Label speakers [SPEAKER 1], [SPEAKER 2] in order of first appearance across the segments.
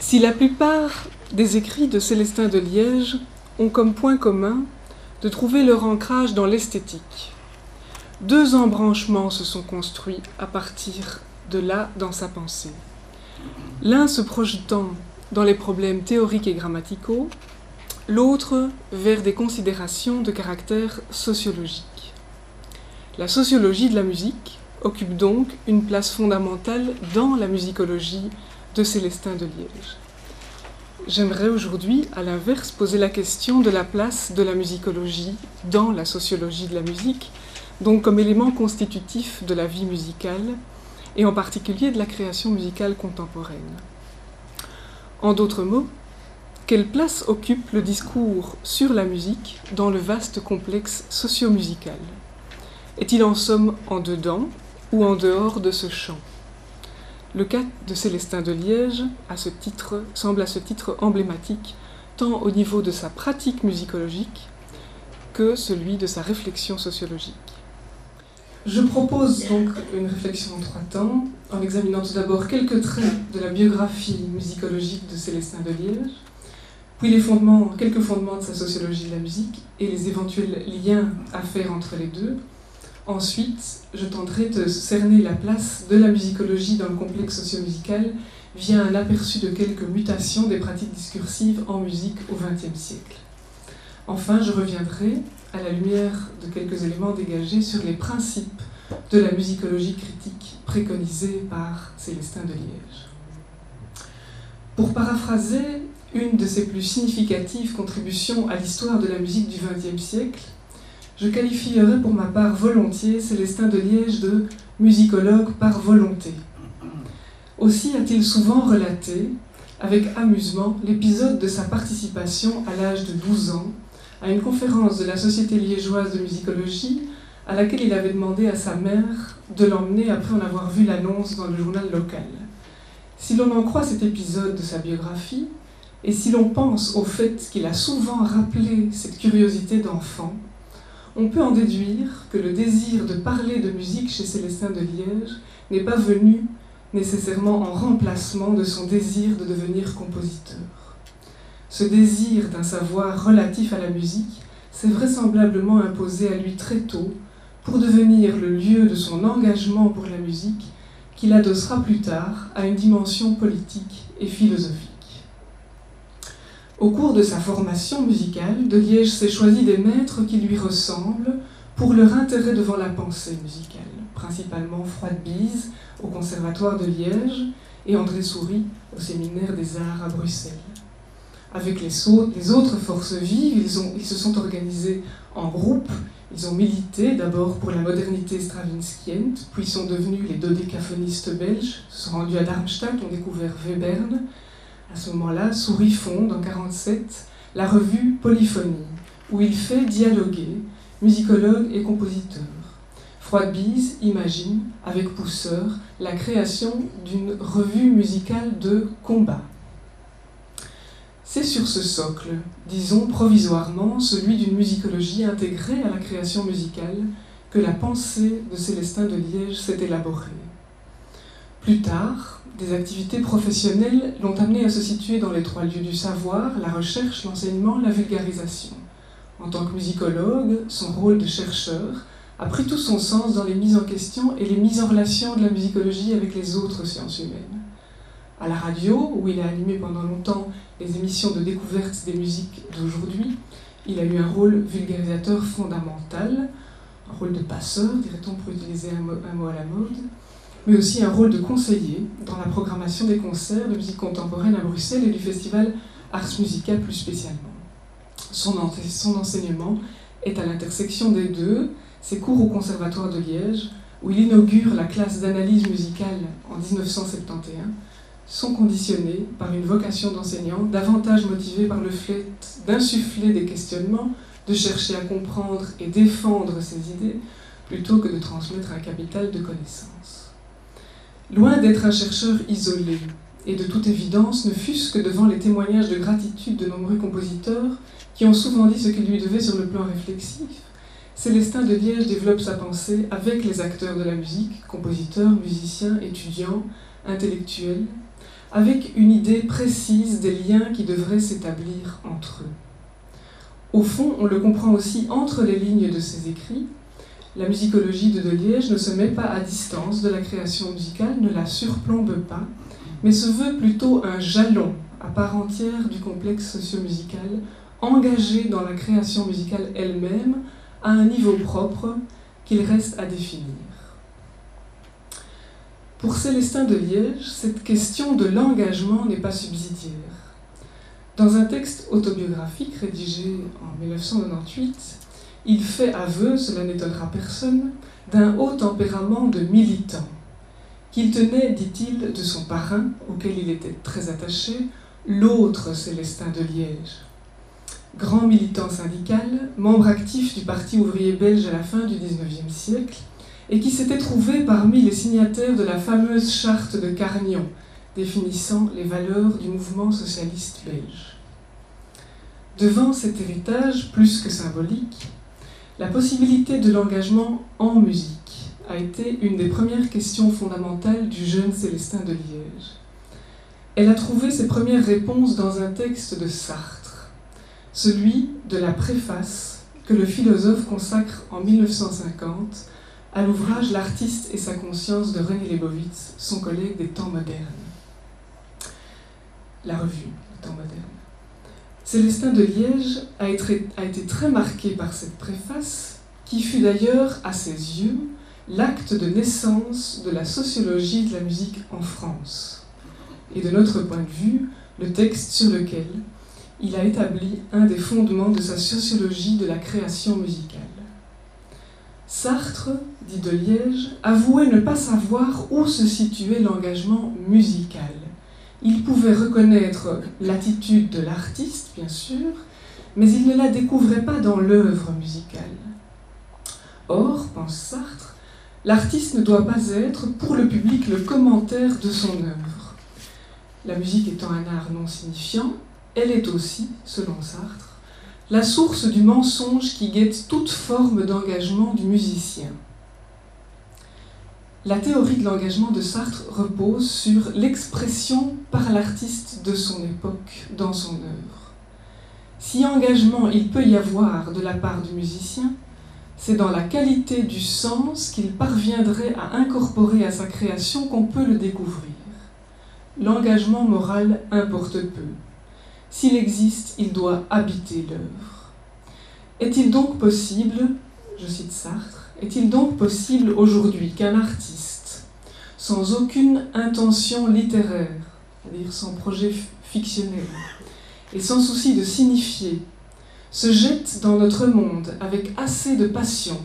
[SPEAKER 1] Si la plupart des écrits de Célestin de Liège ont comme point commun de trouver leur ancrage dans l'esthétique, deux embranchements se sont construits à partir de là dans sa pensée. L'un se projetant dans les problèmes théoriques et grammaticaux, l'autre vers des considérations de caractère sociologique. La sociologie de la musique occupe donc une place fondamentale dans la musicologie de Célestin de Liège. J'aimerais aujourd'hui, à l'inverse, poser la question de la place de la musicologie dans la sociologie de la musique, donc comme élément constitutif de la vie musicale, et en particulier de la création musicale contemporaine. En d'autres mots, quelle place occupe le discours sur la musique dans le vaste complexe socio-musical? Est-il en somme en dedans ou en dehors de ce champ? Le cas de Célestin de Liège à ce titre, semble à ce titre emblématique, tant au niveau de sa pratique musicologique que celui de sa réflexion sociologique. Je propose donc une réflexion en trois temps, en examinant tout d'abord quelques traits de la biographie musicologique de Célestin de Liège, puis les fondements, quelques fondements de sa sociologie de la musique et les éventuels liens à faire entre les deux. Ensuite, je tenterai de cerner la place de la musicologie dans le complexe socio-musical via un aperçu de quelques mutations des pratiques discursives en musique au XXe siècle. Enfin, je reviendrai, à la lumière de quelques éléments dégagés, sur les principes de la musicologie critique préconisée par Célestin de Liège. Pour paraphraser une de ses plus significatives contributions à l'histoire de la musique du XXe siècle, je qualifierais pour ma part volontiers Célestin de Liège de musicologue par volonté. Aussi a-t-il souvent relaté, avec amusement, l'épisode de sa participation à l'âge de 12 ans à une conférence de la Société liégeoise de musicologie à laquelle il avait demandé à sa mère de l'emmener après en avoir vu l'annonce dans le journal local. Si l'on en croit cet épisode de sa biographie, et si l'on pense au fait qu'il a souvent rappelé cette curiosité d'enfant, on peut en déduire que le désir de parler de musique chez Célestin de Liège n'est pas venu nécessairement en remplacement de son désir de devenir compositeur. Ce désir d'un savoir relatif à la musique s'est vraisemblablement imposé à lui très tôt pour devenir le lieu de son engagement pour la musique qu'il adossera plus tard à une dimension politique et philosophique. Au cours de sa formation musicale, De Liège s'est choisi des maîtres qui lui ressemblent pour leur intérêt devant la pensée musicale, principalement Froide Bise au Conservatoire de Liège et André Souris au Séminaire des Arts à Bruxelles. Avec les, autres forces vives, ils, ils se sont organisés en groupe, ils ont milité d'abord pour la modernité stravinskienne, puis sont devenus les dodécaphonistes belges, se sont rendus à Darmstadt, ont découvert Webern. À ce moment-là, Souris fonde en 1947 la revue Polyphonie, où il fait dialoguer musicologue et compositeur. Froidbise imagine, avec Pousseur, la création d'une revue musicale de combat. C'est sur ce socle, disons provisoirement, celui d'une musicologie intégrée à la création musicale, que la pensée de Célestin de Liège s'est élaborée. Plus tard, des activités professionnelles l'ont amené à se situer dans les trois lieux du savoir, la recherche, l'enseignement, la vulgarisation. En tant que musicologue, son rôle de chercheur a pris tout son sens dans les mises en question et les mises en relation de la musicologie avec les autres sciences humaines à la radio, où il a animé pendant longtemps les émissions de découverte des musiques d'aujourd'hui. Il a eu un rôle vulgarisateur fondamental, un rôle de passeur, dirait-on pour utiliser un mot, à la mode, mais aussi un rôle de conseiller dans la programmation des concerts de musique contemporaine à Bruxelles et du festival Ars Musica plus spécialement. Son, son enseignement est à l'intersection des deux, ses cours au Conservatoire de Liège, où il inaugure la classe d'analyse musicale en 1971, sont conditionnés par une vocation d'enseignant, davantage motivée par le fait d'insuffler des questionnements, de chercher à comprendre et défendre ses idées, plutôt que de transmettre un capital de connaissances. Loin d'être un chercheur isolé, et de toute évidence ne fût-ce que devant les témoignages de gratitude de nombreux compositeurs qui ont souvent dit ce qu'il lui devait sur le plan réflexif, Célestin de Liège développe sa pensée avec les acteurs de la musique, compositeurs, musiciens, étudiants, intellectuels, avec une idée précise des liens qui devraient s'établir entre eux. Au fond, on le comprend aussi entre les lignes de ses écrits, la musicologie de Deliège ne se met pas à distance de la création musicale, ne la surplombe pas, mais se veut plutôt un jalon à part entière du complexe socio-musical, engagé dans la création musicale elle-même à un niveau propre qu'il reste à définir. Pour Célestin de Liège, cette question de l'engagement n'est pas subsidiaire. Dans un texte autobiographique rédigé en 1998, il fait aveu, cela n'étonnera personne, d'un haut tempérament de militant, qu'il tenait, dit-il, de son parrain, auquel il était très attaché, l'autre Célestin de Liège. Grand militant syndical, membre actif du Parti ouvrier belge à la fin du XIXe siècle, et qui s'était trouvé parmi les signataires de la fameuse charte de Carnion, définissant les valeurs du mouvement socialiste belge. Devant cet héritage plus que symbolique, la possibilité de l'engagement en musique a été une des premières questions fondamentales du jeune Célestin de Liège. Elle a trouvé ses premières réponses dans un texte de Sartre, celui de la préface que le philosophe consacre en 1950 à l'ouvrage L'artiste et sa conscience de René Lebovitz, son collègue des temps modernes. La revue des temps modernes. Célestin de Liège a été, très marqué par cette préface, qui fut d'ailleurs, à ses yeux, l'acte de naissance de la sociologie de la musique en France, et de notre point de vue, le texte sur lequel il a établi un des fondements de sa sociologie de la création musicale. Sartre, dit de Liège, avouait ne pas savoir où se situait l'engagement musical il pouvait reconnaître l'attitude de l'artiste, bien sûr, mais il ne la découvrait pas dans l'œuvre musicale. Or, pense Sartre, l'artiste ne doit pas être pour le public le commentaire de son œuvre. La musique étant un art non signifiant, elle est aussi, selon Sartre, la source du mensonge qui guette toute forme d'engagement du musicien. La théorie de l'engagement de Sartre repose sur l'expression par l'artiste de son époque dans son œuvre. Si engagement il peut y avoir de la part du musicien, c'est dans la qualité du sens qu'il parviendrait à incorporer à sa création qu'on peut le découvrir. L'engagement moral importe peu. S'il existe, il doit habiter l'œuvre. Est-il donc possible, je cite Sartre, est-il donc possible aujourd'hui qu'un artiste, sans aucune intention littéraire, c'est-à-dire sans projet fictionnel, et sans souci de signifier, se jette dans notre monde avec assez de passion,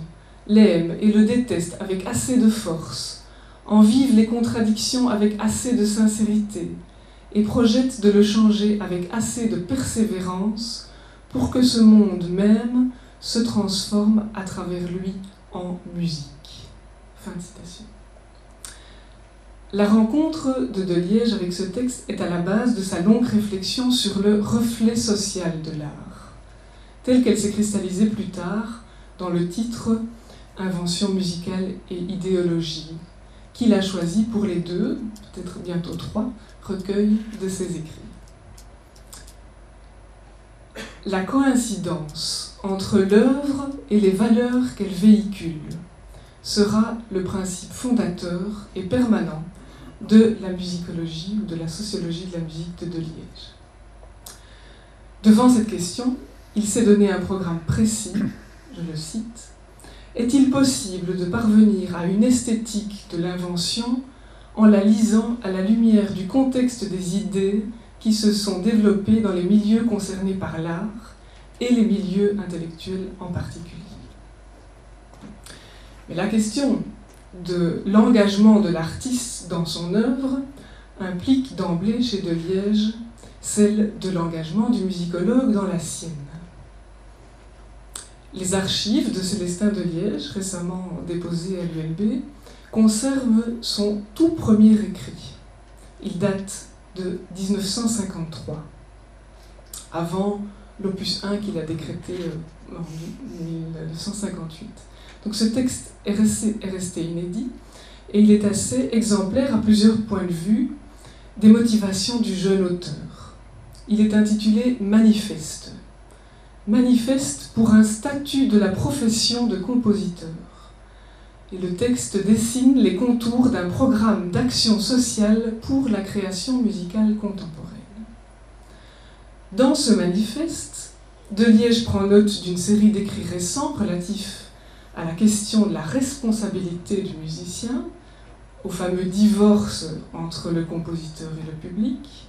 [SPEAKER 1] l'aime et le déteste avec assez de force, en vive les contradictions avec assez de sincérité, et projette de le changer avec assez de persévérance pour que ce monde même se transforme à travers lui? Musique. Fin citation. La rencontre de Liège avec ce texte est à la base de sa longue réflexion sur le reflet social de l'art, telle qu'elle s'est cristallisée plus tard dans le titre Invention musicale et idéologie, qu'il a choisi pour les deux, peut-être bientôt trois, recueils de ses écrits. La coïncidence entre l'œuvre et les valeurs qu'elle véhicule sera le principe fondateur et permanent de la musicologie ou de la sociologie de la musique de Liège. Devant cette question, il s'est donné un programme précis, je le cite, Est-il possible de parvenir à une esthétique de l'invention en la lisant à la lumière du contexte des idées qui se sont développées dans les milieux concernés par l'art et les milieux intellectuels en particulier. Mais la question de l'engagement de l'artiste dans son œuvre implique d'emblée chez De Liège celle de l'engagement du musicologue dans la sienne. Les archives de Célestin de Liège, récemment déposées à l'ULB, conservent son tout premier écrit. Il date de 1953, avant l'opus 1 qu'il a décrété euh, en 1958. Donc ce texte est resté, est resté, inédit et il est assez exemplaire à plusieurs points de vue, des motivations du jeune auteur. Il est intitulé Manifeste. Manifeste pour un statut de la profession de compositeur. Et le texte dessine les contours d'un programme d'action sociale pour la création musicale contemporaine. Dans ce manifeste, De Liège prend note d'une série d'écrits récents relatifs à la question de la responsabilité du musicien, au fameux divorce entre le compositeur et le public.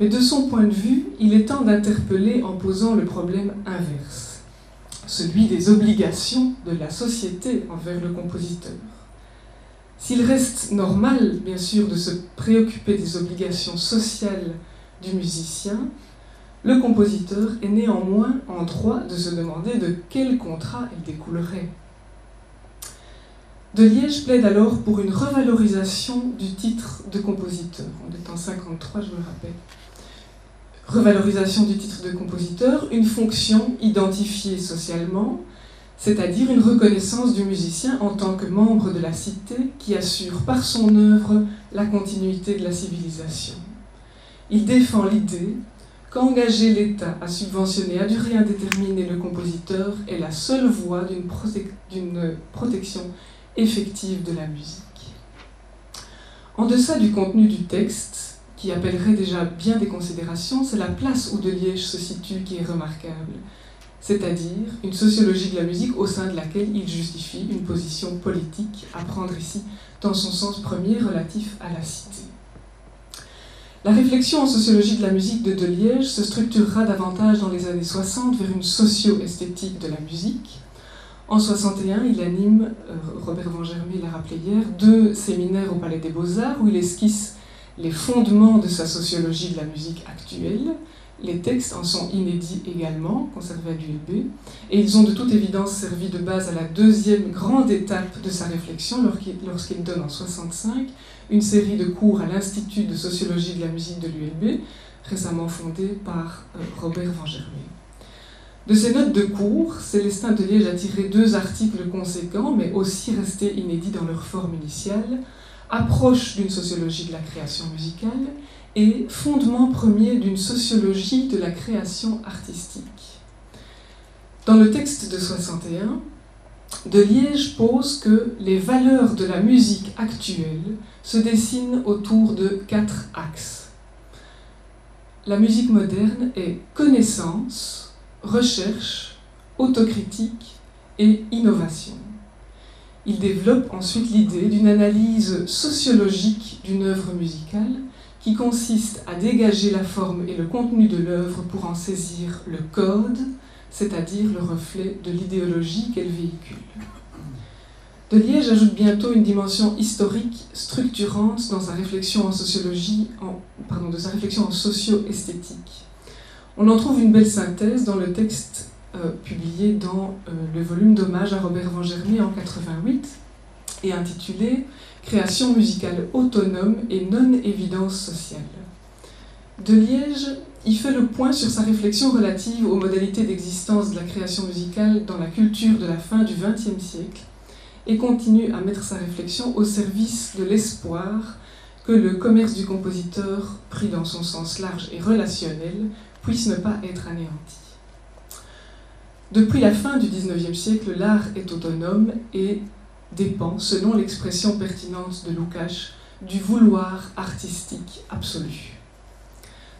[SPEAKER 1] Mais de son point de vue, il est temps d'interpeller en posant le problème inverse, celui des obligations de la société envers le compositeur. S'il reste normal, bien sûr, de se préoccuper des obligations sociales du musicien, le compositeur est néanmoins en droit de se demander de quel contrat il découlerait. De Liège plaide alors pour une revalorisation du titre de compositeur. On est en 53, je vous le rappelle. Revalorisation du titre de compositeur, une fonction identifiée socialement, c'est-à-dire une reconnaissance du musicien en tant que membre de la cité qui assure par son œuvre la continuité de la civilisation. Il défend l'idée qu'engager l'État à subventionner à durée indéterminée le compositeur est la seule voie d'une protection effective de la musique. En deçà du contenu du texte, qui appellerait déjà bien des considérations, c'est la place où De Liège se situe qui est remarquable, c'est-à-dire une sociologie de la musique au sein de laquelle il justifie une position politique à prendre ici dans son sens premier relatif à la cité. La réflexion en sociologie de la musique de De Liège se structurera davantage dans les années 60 vers une socio-esthétique de la musique. En 61, il anime, euh, Robert Van l'a rappelé hier, deux séminaires au Palais des Beaux-Arts où il esquisse les fondements de sa sociologie de la musique actuelle. Les textes en sont inédits également, conservés à l'ULB, et ils ont de toute évidence servi de base à la deuxième grande étape de sa réflexion lorsqu'il donne en 65 une série de cours à l'Institut de sociologie de la musique de l'ULB, récemment fondé par euh, Robert Van De ces notes de cours, Célestin de Liège a tiré deux articles conséquents, mais aussi restés inédits dans leur forme initiale, Approche d'une sociologie de la création musicale et Fondement premier d'une sociologie de la création artistique. Dans le texte de 61, de Liège pose que les valeurs de la musique actuelle se dessinent autour de quatre axes. La musique moderne est connaissance, recherche, autocritique et innovation. Il développe ensuite l'idée d'une analyse sociologique d'une œuvre musicale qui consiste à dégager la forme et le contenu de l'œuvre pour en saisir le code, c'est-à-dire le reflet de l'idéologie qu'elle véhicule. De Liège ajoute bientôt une dimension historique structurante dans sa réflexion en sociologie, pardon, de sa réflexion en socio-esthétique. On en trouve une belle synthèse dans le texte euh, publié dans euh, le volume d'hommage à Robert Van en 88 et intitulé Création musicale autonome et non-évidence sociale. De Liège il fait le point sur sa réflexion relative aux modalités d'existence de la création musicale dans la culture de la fin du XXe siècle et continue à mettre sa réflexion au service de l'espoir que le commerce du compositeur, pris dans son sens large et relationnel, puisse ne pas être anéanti. Depuis la fin du XIXe siècle, l'art est autonome et dépend, selon l'expression pertinente de Lukács, du vouloir artistique absolu.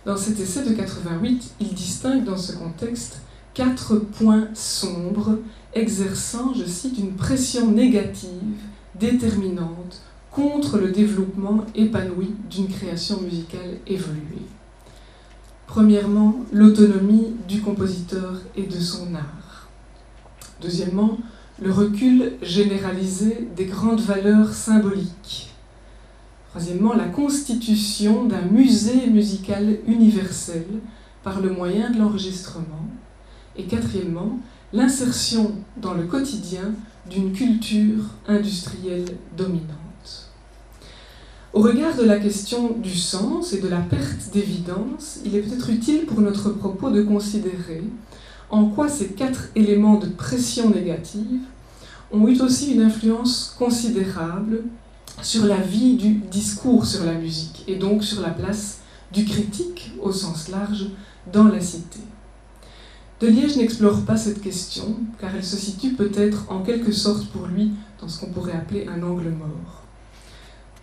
[SPEAKER 1] Dans cet essai de 88, il distingue dans ce contexte quatre points sombres exerçant, je cite, une pression négative, déterminante, contre le développement épanoui d'une création musicale évoluée. Premièrement, l'autonomie du compositeur et de son art. Deuxièmement, le recul généralisé des grandes valeurs symboliques Troisièmement, la constitution d'un musée musical universel par le moyen de l'enregistrement. Et quatrièmement, l'insertion dans le quotidien d'une culture industrielle dominante. Au regard de la question du sens et de la perte d'évidence, il est peut-être utile pour notre propos de considérer en quoi ces quatre éléments de pression négative ont eu aussi une influence considérable sur la vie du discours sur la musique et donc sur la place du critique au sens large dans la cité? Liège n'explore pas cette question car elle se situe peut-être en quelque sorte pour lui dans ce qu'on pourrait appeler un angle mort.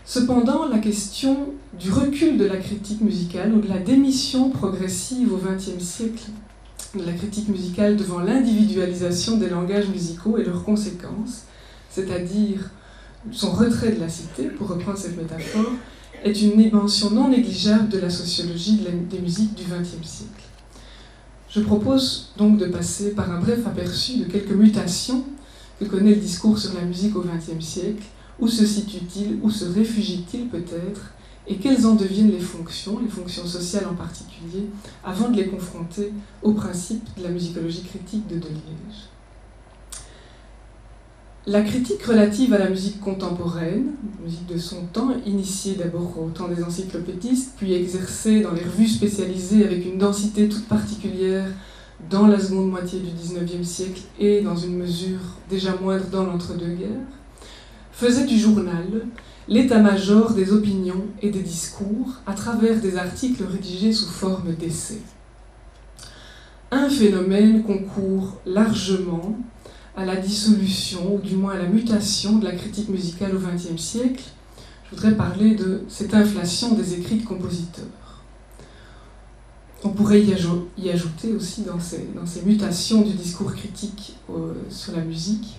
[SPEAKER 1] Cependant, la question du recul de la critique musicale ou de la démission progressive au XXe siècle de la critique musicale devant l'individualisation des langages musicaux et leurs conséquences, c'est-à-dire son retrait de la cité, pour reprendre cette métaphore, est une dimension non négligeable de la sociologie des musiques du XXe siècle. Je propose donc de passer par un bref aperçu de quelques mutations que connaît le discours sur la musique au XXe siècle, où se situe-t-il, où se réfugie-t-il peut-être, et quelles en deviennent les fonctions, les fonctions sociales en particulier, avant de les confronter au principe de la musicologie critique de Deleuze. La critique relative à la musique contemporaine, musique de son temps, initiée d'abord au temps des encyclopédistes, puis exercée dans les revues spécialisées avec une densité toute particulière dans la seconde moitié du XIXe siècle et dans une mesure déjà moindre dans l'entre-deux-guerres, faisait du journal l'état-major des opinions et des discours à travers des articles rédigés sous forme d'essais. Un phénomène concourt largement à la dissolution, ou du moins à la mutation de la critique musicale au XXe siècle. Je voudrais parler de cette inflation des écrits de compositeurs. On pourrait y, ajouter aussi dans ces, mutations du discours critique euh, sur la musique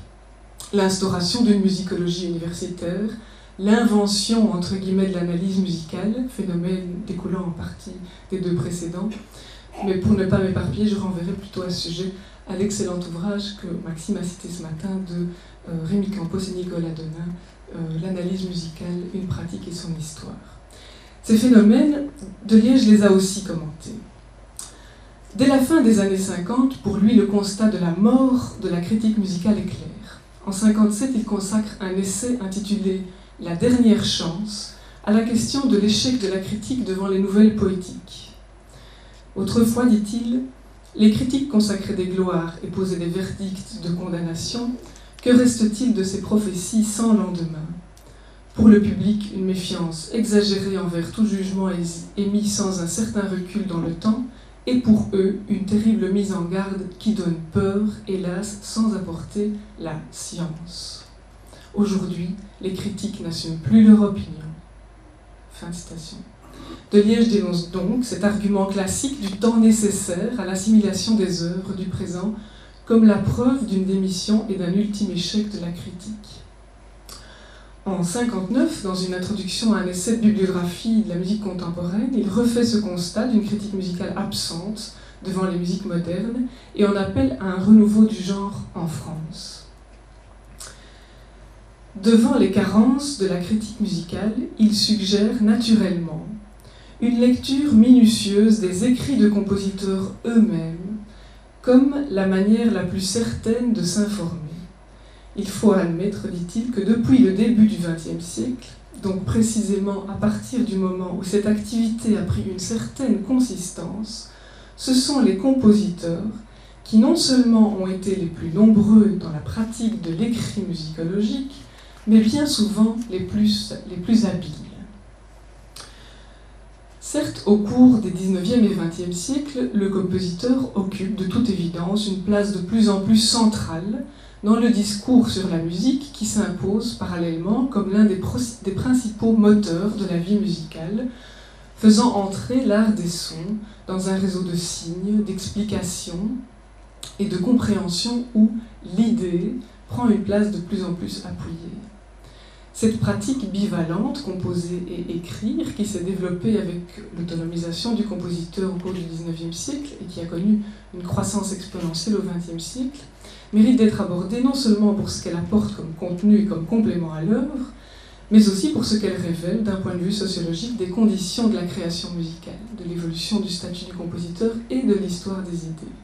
[SPEAKER 1] l'instauration d'une musicologie universitaire, l'invention entre guillemets de l'analyse musicale, phénomène découlant en partie des deux précédents. Mais pour ne pas m'éparpiller, je renverrai plutôt à ce sujet à l'excellent ouvrage que Maxime a cité ce matin de euh, Rémi Campos et Nicolas Donin, euh, L'analyse musicale, une pratique et son histoire. Ces phénomènes, Liège les a aussi commentés. Dès la fin des années 50, pour lui, le constat de la mort de la critique musicale est clair. En 57, il consacre un essai intitulé La dernière chance à la question de l'échec de la critique devant les nouvelles poétiques. Autrefois, dit-il, les critiques consacraient des gloires et posaient des verdicts de condamnation. Que reste-t-il de ces prophéties sans lendemain? Pour le public, une méfiance exagérée envers tout jugement émis sans un certain recul dans le temps, et pour eux, une terrible mise en garde qui donne peur, hélas, sans apporter la science. Aujourd'hui, les critiques n'assument plus leur opinion. Fin de citation. De Liège dénonce donc cet argument classique du temps nécessaire à l'assimilation des œuvres du présent comme la preuve d'une démission et d'un ultime échec de la critique. En 59, dans une introduction à un essai de bibliographie de la musique contemporaine, il refait ce constat d'une critique musicale absente devant les musiques modernes et en appelle à un renouveau du genre en France. Devant les carences de la critique musicale, il suggère naturellement une lecture minutieuse des écrits de compositeurs eux-mêmes comme la manière la plus certaine de s'informer. Il faut admettre, dit-il, que depuis le début du XXe siècle, donc précisément à partir du moment où cette activité a pris une certaine consistance, ce sont les compositeurs qui non seulement ont été les plus nombreux dans la pratique de l'écrit musicologique, mais bien souvent les plus, les plus habiles. Certes, au cours des 19e et 20e siècles, le compositeur occupe de toute évidence une place de plus en plus centrale dans le discours sur la musique qui s'impose parallèlement comme l'un des, des, principaux moteurs de la vie musicale, faisant entrer l'art des sons dans un réseau de signes, d'explications et de compréhension où l'idée prend une place de plus en plus appuyée. Cette pratique bivalente, composer et écrire, qui s'est développée avec l'autonomisation du compositeur au cours du XIXe siècle et qui a connu une croissance exponentielle au XXe siècle, mérite d'être abordée non seulement pour ce qu'elle apporte comme contenu et comme complément à l'œuvre, mais aussi pour ce qu'elle révèle d'un point de vue sociologique des conditions de la création musicale, de l'évolution du statut du compositeur et de l'histoire des idées.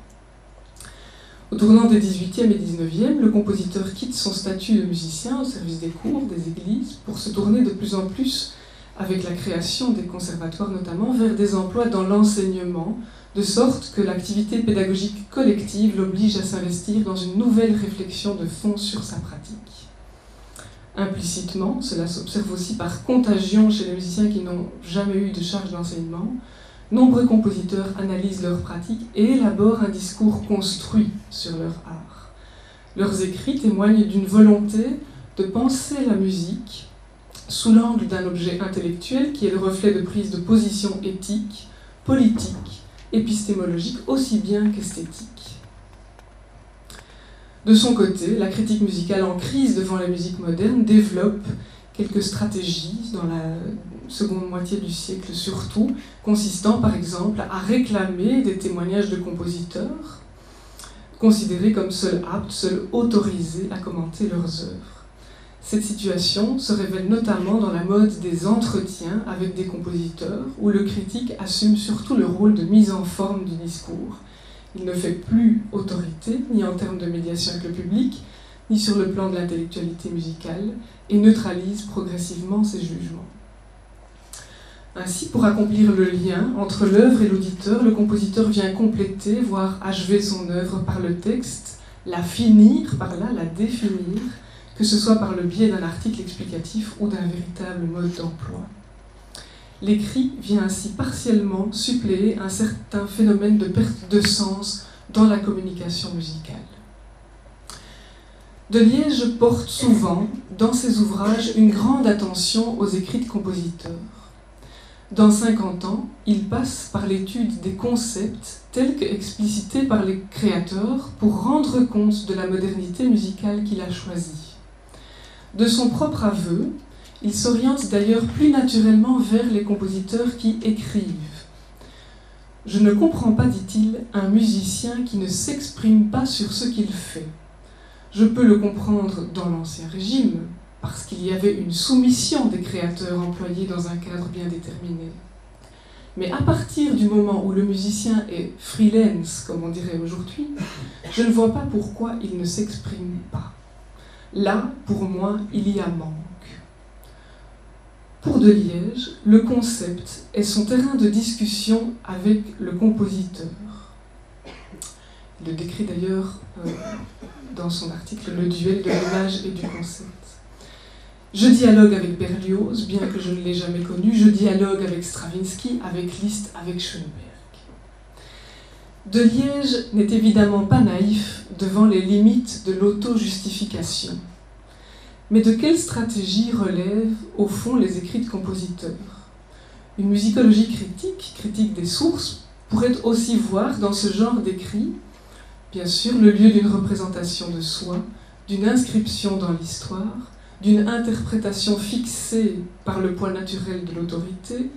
[SPEAKER 1] Au tournant des 18e et 19e, le compositeur quitte son statut de musicien au service des cours, des églises, pour se tourner de plus en plus, avec la création des conservatoires notamment, vers des emplois dans l'enseignement, de sorte que l'activité pédagogique collective l'oblige à s'investir dans une nouvelle réflexion de fond sur sa pratique. Implicitement, cela s'observe aussi par contagion chez les musiciens qui n'ont jamais eu de charge d'enseignement, nombreux compositeurs analysent leurs pratiques et élaborent un discours construit sur leur art. Leurs écrits témoignent d'une volonté de penser la musique sous l'angle d'un objet intellectuel qui est le reflet de prise de position éthique, politique, épistémologique aussi bien qu'esthétique. De son côté, la critique musicale en crise devant la musique moderne développe quelques stratégies dans la seconde moitié du siècle surtout, consistant par exemple à réclamer des témoignages de compositeurs, considérés comme seuls aptes, seuls autorisés à commenter leurs œuvres. Cette situation se révèle notamment dans la mode des entretiens avec des compositeurs, où le critique assume surtout le rôle de mise en forme du discours. Il ne fait plus autorité, ni en termes de médiation avec le public, ni sur le plan de l'intellectualité musicale, et neutralise progressivement ses jugements. Ainsi, pour accomplir le lien entre l'œuvre et l'auditeur, le compositeur vient compléter, voire achever son œuvre par le texte, la finir par là, la définir, que ce soit par le biais d'un article explicatif ou d'un véritable mode d'emploi. L'écrit vient ainsi partiellement suppléer un certain phénomène de perte de sens dans la communication musicale. De Liège porte souvent, dans ses ouvrages, une grande attention aux écrits de compositeurs. Dans 50 ans, il passe par l'étude des concepts tels qu'explicités par les créateurs pour rendre compte de la modernité musicale qu'il a choisie. De son propre aveu, il s'oriente d'ailleurs plus naturellement vers les compositeurs qui écrivent. Je ne comprends pas, dit-il, un musicien qui ne s'exprime pas sur ce qu'il fait. Je peux le comprendre dans l'Ancien Régime, parce qu'il y avait une soumission des créateurs employés dans un cadre bien déterminé. Mais à partir du moment où le musicien est freelance, comme on dirait aujourd'hui, je ne vois pas pourquoi il ne s'exprime pas. Là, pour moi, il y a manque. Pour De Liège, le concept est son terrain de discussion avec le compositeur. Il le décrit d'ailleurs euh, dans son article Le duel de l'image et du concept. Je dialogue avec Berlioz, bien que je ne l'ai jamais connu. Je dialogue avec Stravinsky, avec Liszt, avec Schoenberg. De Liège n'est évidemment pas naïf devant les limites de l'auto-justification. Mais de quelle stratégie relèvent au fond les écrits de compositeurs? Une musicologie critique, critique des sources, pourrait aussi voir dans ce genre d'écrits, bien sûr, le lieu d'une représentation de soi, d'une inscription dans l'histoire, d'une interprétation fixée par le point naturel de l'autorité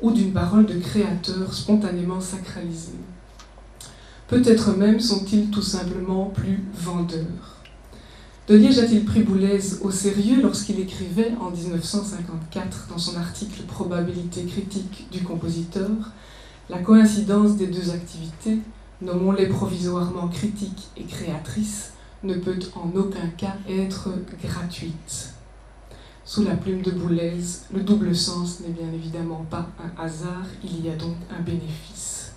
[SPEAKER 1] ou d'une parole de créateur spontanément sacralisée. Peut-être même sont-ils tout simplement plus vendeurs. De Liège a-t-il pris Boulez au sérieux lorsqu'il écrivait en 1954 dans son article Probabilité critique du compositeur La coïncidence des deux activités, nommons-les provisoirement critiques et créatrices, ne peut en aucun cas être gratuite. Sous la plume de Boulez, le double sens n'est bien évidemment pas un hasard, il y a donc un bénéfice.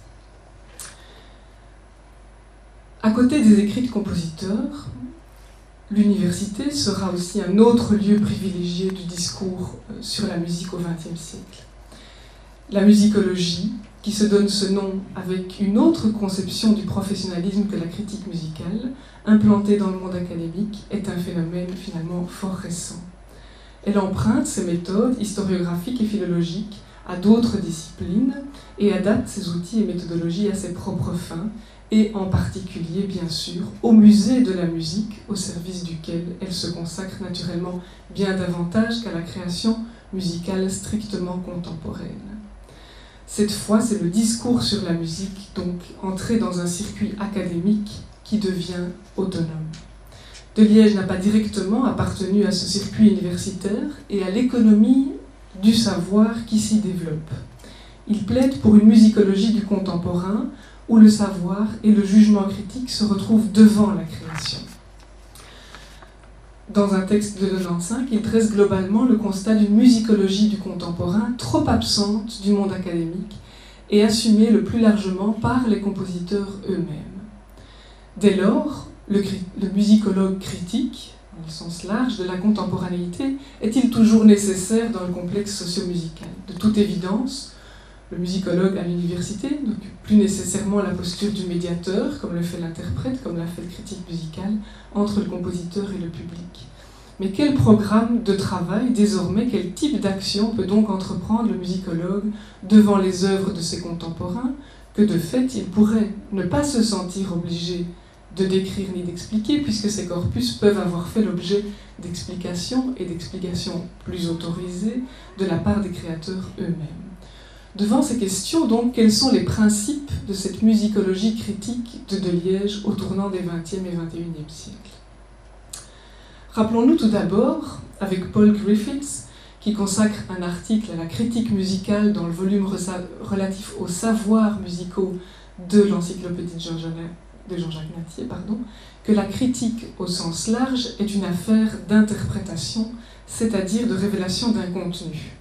[SPEAKER 1] À côté des écrits de compositeurs, l'université sera aussi un autre lieu privilégié du discours euh, sur la musique au XXe siècle. La musicologie, qui se donne ce nom avec une autre conception du professionnalisme que la critique musicale, implantée dans le monde académique, est un phénomène finalement fort récent. Elle emprunte ses méthodes historiographiques et philologiques à d'autres disciplines et adapte ses outils et méthodologies à ses propres fins, et en particulier, bien sûr, au musée de la musique, au service duquel elle se consacre naturellement bien davantage qu'à la création musicale strictement contemporaine. Cette fois, c'est le discours sur la musique, donc entré dans un circuit académique qui devient autonome. De Liège n'a pas directement appartenu à ce circuit universitaire et à l'économie du savoir qui s'y développe. Il plaide pour une musicologie du contemporain où le savoir et le jugement critique se retrouvent devant la création. Dans un texte de 95, il dresse globalement le constat d'une musicologie du contemporain trop absente du monde académique et assumée le plus largement par les compositeurs eux-mêmes. Dès lors, le, musicologue critique, dans le sens large, de la contemporanéité est-il toujours nécessaire dans le complexe socio-musical? De toute évidence, le musicologue à l'université n'occupe plus nécessairement la posture du médiateur, comme le fait l'interprète, comme l'a fait le critique musical, entre le compositeur et le public. Mais quel programme de travail désormais, quel type d'action peut donc entreprendre le musicologue devant les œuvres de ses contemporains, que de fait il pourrait ne pas se sentir obligé de décrire ni d'expliquer, puisque ces corpus peuvent avoir fait l'objet d'explications et d'explications plus autorisées de la part des créateurs eux-mêmes. Devant ces questions, donc, quels sont les principes de cette musicologie critique de De Liège au tournant des 20e et 21e siècles? Rappelons-nous tout d'abord, avec Paul Griffiths, qui consacre un article à la critique musicale dans le volume relatif aux savoirs musicaux de l'encyclopédie de Jean-Jacques Natier, pardon, que la critique au sens large est une affaire d'interprétation, c'est-à-dire de révélation d'un contenu.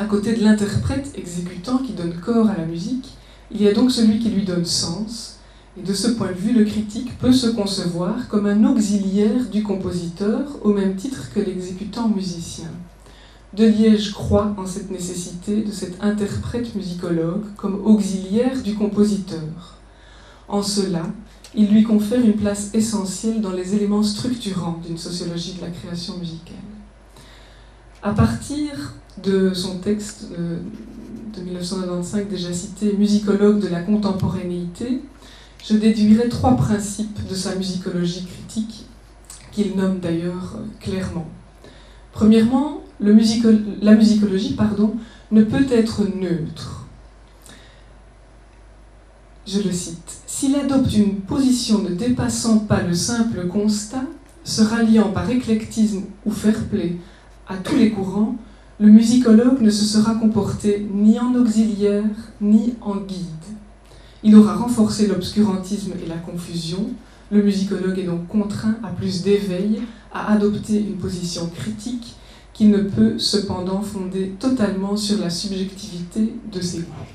[SPEAKER 1] À côté de l'interprète exécutant qui donne corps à la musique, il y a donc celui qui lui donne sens, et de ce point de vue, le critique peut se concevoir comme un auxiliaire du compositeur au même titre que l'exécutant musicien. De Liège croit en cette nécessité de cet interprète musicologue comme auxiliaire du compositeur. En cela, il lui confère une place essentielle dans les éléments structurants d'une sociologie de la création musicale. À partir de son texte de, 1995 déjà cité, Musicologue de la contemporanéité, je déduirai trois principes de sa musicologie critique, qu'il nomme d'ailleurs euh, clairement. Premièrement, la musicologie pardon, ne peut être neutre. Je le cite. S'il adopte une position ne dépassant pas le simple constat, se ralliant par éclectisme ou fair-play à tous les courants, le musicologue ne se sera comporté ni en auxiliaire ni en guide. Il aura renforcé l'obscurantisme et la confusion. Le musicologue est donc contraint à plus d'éveil, à adopter une position critique qu'il ne peut cependant fonder totalement sur la subjectivité de ses goûts.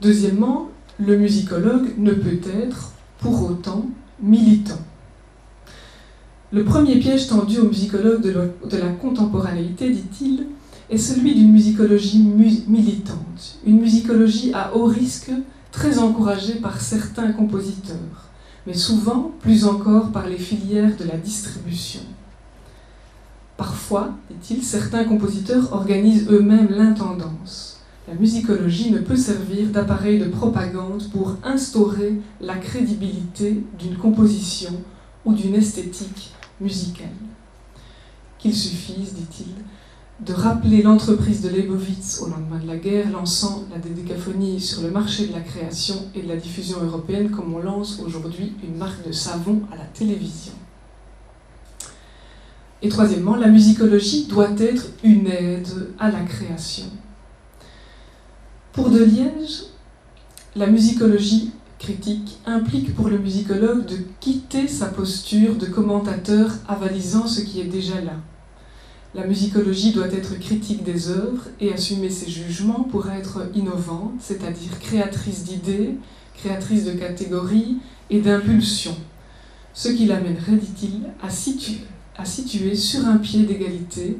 [SPEAKER 1] Deuxièmement, le musicologue ne peut être, pour autant, militant. Le premier piège tendu aux musicologues de la contemporanéité, dit-il, est celui d'une musicologie militante, une musicologie à haut risque très encouragée par certains compositeurs, mais souvent plus encore par les filières de la distribution. Parfois, dit-il, certains compositeurs organisent eux-mêmes l'intendance. La musicologie ne peut servir d'appareil de propagande pour instaurer la crédibilité d'une composition ou d'une esthétique musicale. Qu'il suffise, dit-il, de rappeler l'entreprise de Leibowitz au lendemain de la guerre, lançant la dédécaphonie sur le marché de la création et de la diffusion européenne comme on lance aujourd'hui une marque de savon à la télévision. Et troisièmement, la musicologie doit être une aide à la création. Pour De Liège, la musicologie critique implique pour le musicologue de quitter sa posture de commentateur avalisant ce qui est déjà là la musicologie doit être critique des œuvres et assumer ses jugements pour être innovante, c'est-à-dire créatrice d'idées, créatrice de catégories et d'impulsions. Ce qui l'amènerait, dit-il, à situer, à situer sur un pied d'égalité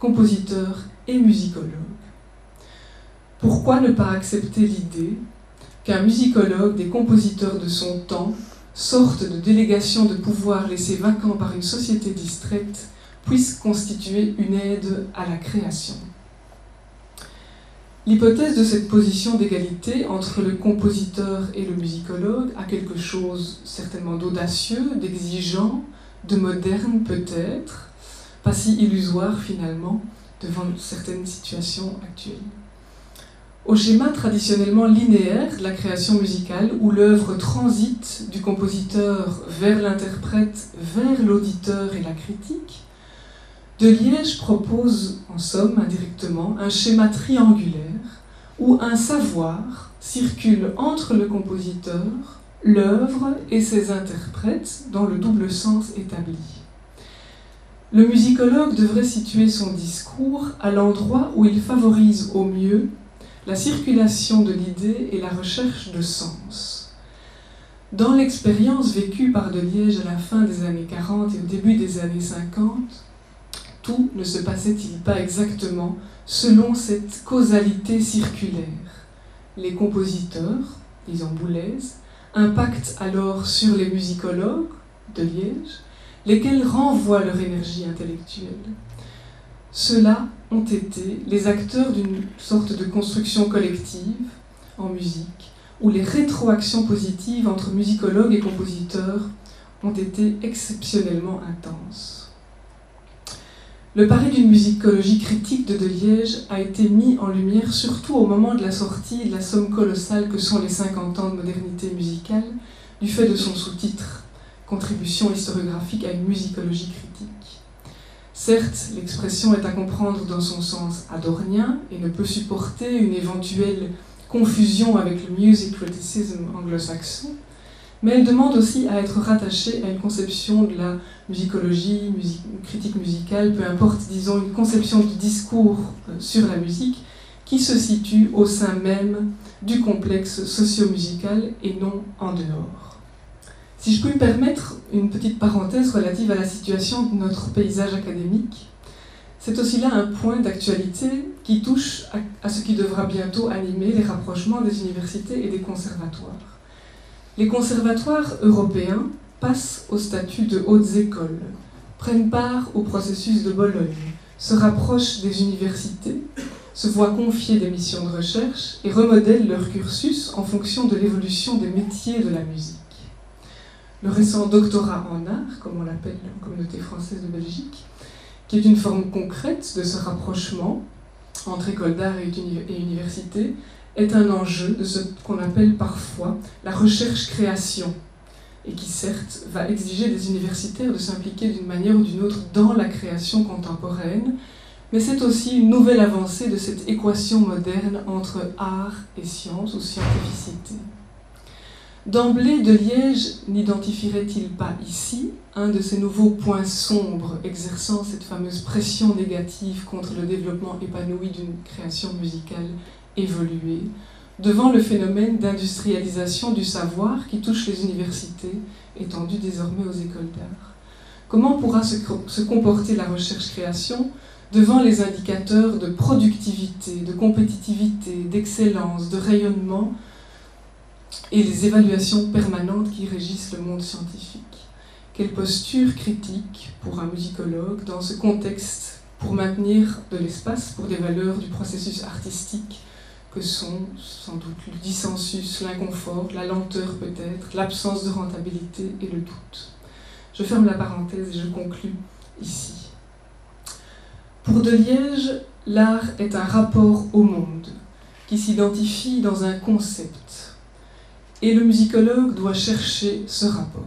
[SPEAKER 1] compositeur et musicologue. Pourquoi ne pas accepter l'idée qu'un musicologue des compositeurs de son temps, sorte de délégation de pouvoir laissée vacant par une société distraite, puisse constituer une aide à la création. L'hypothèse de cette position d'égalité entre le compositeur et le musicologue a quelque chose certainement d'audacieux, d'exigeant, de moderne peut-être, pas si illusoire finalement devant certaines situations actuelles. Au schéma traditionnellement linéaire de la création musicale, où l'œuvre transite du compositeur vers l'interprète, vers l'auditeur et la critique, de Liège propose, en somme, indirectement, un schéma triangulaire où un savoir circule entre le compositeur, l'œuvre et ses interprètes dans le double sens établi. Le musicologue devrait situer son discours à l'endroit où il favorise au mieux la circulation de l'idée et la recherche de sens. Dans l'expérience vécue par De Liège à la fin des années 40 et au début des années 50, tout ne se passait-il pas exactement selon cette causalité circulaire? Les compositeurs, disons Boulez, impactent alors sur les musicologues de Liège, lesquels renvoient leur énergie intellectuelle. Ceux-là ont été les acteurs d'une sorte de construction collective en musique, où les rétroactions positives entre musicologues et compositeurs ont été exceptionnellement intenses. Le pari d'une musicologie critique de De Liège a été mis en lumière surtout au moment de la sortie de la somme colossale que sont les 50 ans de modernité musicale, du fait de son sous-titre Contribution historiographique à une musicologie critique. Certes, l'expression est à comprendre dans son sens adornien et ne peut supporter une éventuelle confusion avec le music criticism anglo-saxon, mais elle demande aussi à être rattachée à une conception de la musicologie, critique musicale, peu importe, disons, une conception du discours euh, sur la musique qui se situe au sein même du complexe socio-musical et non en dehors. Si je peux me permettre une petite parenthèse relative à la situation de notre paysage académique, c'est aussi là un point d'actualité qui touche à, ce qui devra bientôt animer les rapprochements des universités et des conservatoires. Les conservatoires européens passent au statut de hautes écoles, prennent part au processus de Bologne, se rapprochent des universités, se voient confier des missions de recherche et remodèlent leur cursus en fonction de l'évolution des métiers de la musique. Le récent doctorat en art, comme on l'appelle la communauté française de Belgique, qui est une forme concrète de ce rapprochement entre école d'art et, université, est un enjeu de ce qu'on appelle parfois la recherche-création, et qui certes va exiger des universitaires de s'impliquer d'une manière ou d'une autre dans la création contemporaine, mais c'est aussi une nouvelle avancée de cette équation moderne entre art et science ou scientificité. D'emblée, de Liège n'identifierait-il pas ici un de ces nouveaux points sombres exerçant cette fameuse pression négative contre le développement épanoui d'une création musicale évoluée, devant le phénomène d'industrialisation du savoir qui touche les universités, étendu désormais aux écoles d'art? Comment pourra se comporter la recherche-création devant les indicateurs de productivité, de compétitivité, d'excellence, de rayonnement et les évaluations permanentes qui régissent le monde scientifique. Quelle posture critique pour un musicologue dans ce contexte pour maintenir de l'espace pour des valeurs du processus artistique que sont sans doute le dissensus, l'inconfort, la lenteur peut-être, l'absence de rentabilité et le doute. Je ferme la parenthèse et je conclus ici. Pour De Liège, l'art est un rapport au monde qui s'identifie dans un concept et le musicologue doit chercher ce rapport.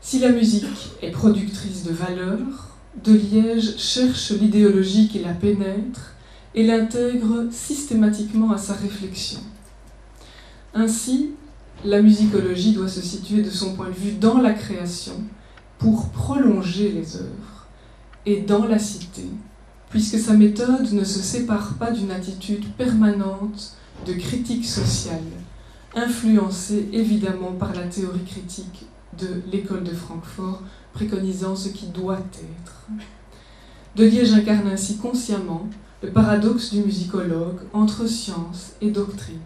[SPEAKER 1] Si la musique est productrice de valeurs, De Liège cherche l'idéologie qui la pénètre et l'intègre systématiquement à sa réflexion. Ainsi, la musicologie doit se situer de son point de vue dans la création pour prolonger les œuvres et dans la cité, puisque sa méthode ne se sépare pas d'une attitude permanente de critique sociale influencé évidemment par la théorie critique de l'école de Francfort, préconisant ce qui doit être. De Liège incarne ainsi consciemment le paradoxe du musicologue entre science et doctrine.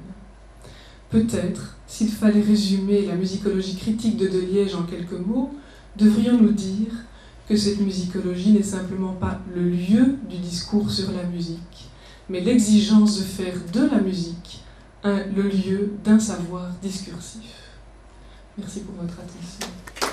[SPEAKER 1] Peut-être, s'il fallait résumer la musicologie critique de De Liège en quelques mots, devrions-nous dire que cette musicologie n'est simplement pas le lieu du discours sur la musique, mais l'exigence de faire de la musique le lieu d'un savoir discursif. Merci pour votre attention.